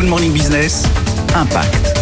Good Morning Business, Impact.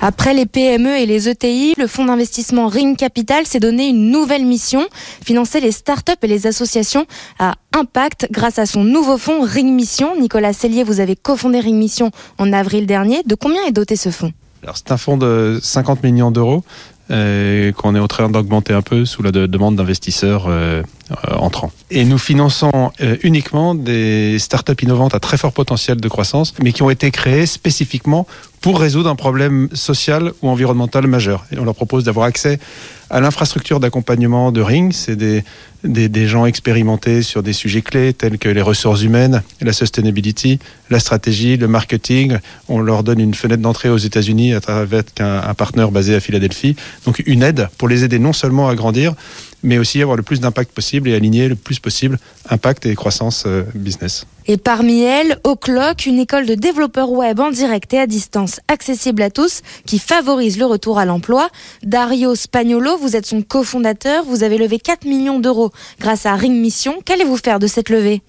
Après les PME et les ETI, le fonds d'investissement Ring Capital s'est donné une nouvelle mission, financer les startups et les associations à impact grâce à son nouveau fonds Ring Mission. Nicolas Cellier, vous avez cofondé Ring Mission en avril dernier. De combien est doté ce fonds? Alors c'est un fonds de 50 millions d'euros euh, qu'on est en train d'augmenter un peu sous la de demande d'investisseurs euh, euh, entrants. Et nous finançons euh, uniquement des startups innovantes à très fort potentiel de croissance, mais qui ont été créées spécifiquement pour résoudre un problème social ou environnemental majeur. Et on leur propose d'avoir accès à l'infrastructure d'accompagnement de Ring. C'est des, des, des, gens expérimentés sur des sujets clés tels que les ressources humaines, la sustainability, la stratégie, le marketing. On leur donne une fenêtre d'entrée aux États-Unis travers un, un partenaire basé à Philadelphie. Donc une aide pour les aider non seulement à grandir, mais aussi avoir le plus d'impact possible et aligner le plus possible impact et croissance euh, business. Et parmi elles, O'Clock, une école de développeurs web en direct et à distance accessible à tous qui favorise le retour à l'emploi. Dario Spagnolo, vous êtes son cofondateur, vous avez levé 4 millions d'euros grâce à Ring Mission. Qu'allez-vous faire de cette levée?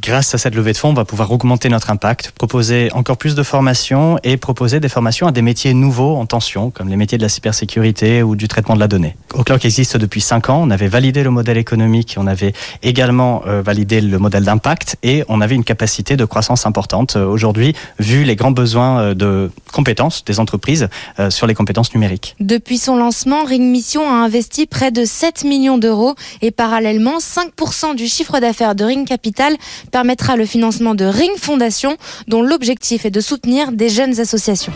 Grâce à cette levée de fonds, on va pouvoir augmenter notre impact, proposer encore plus de formations et proposer des formations à des métiers nouveaux en tension, comme les métiers de la cybersécurité ou du traitement de la donnée. O'Clock existe depuis 5 ans, on avait validé le modèle économique, on avait également euh, validé le modèle d'impact et on avait une capacité de croissance importante euh, aujourd'hui, vu les grands besoins euh, de compétences des entreprises sur les compétences numériques. Depuis son lancement, Ring Mission a investi près de 7 millions d'euros et parallèlement, 5% du chiffre d'affaires de Ring Capital permettra le financement de Ring Fondation, dont l'objectif est de soutenir des jeunes associations.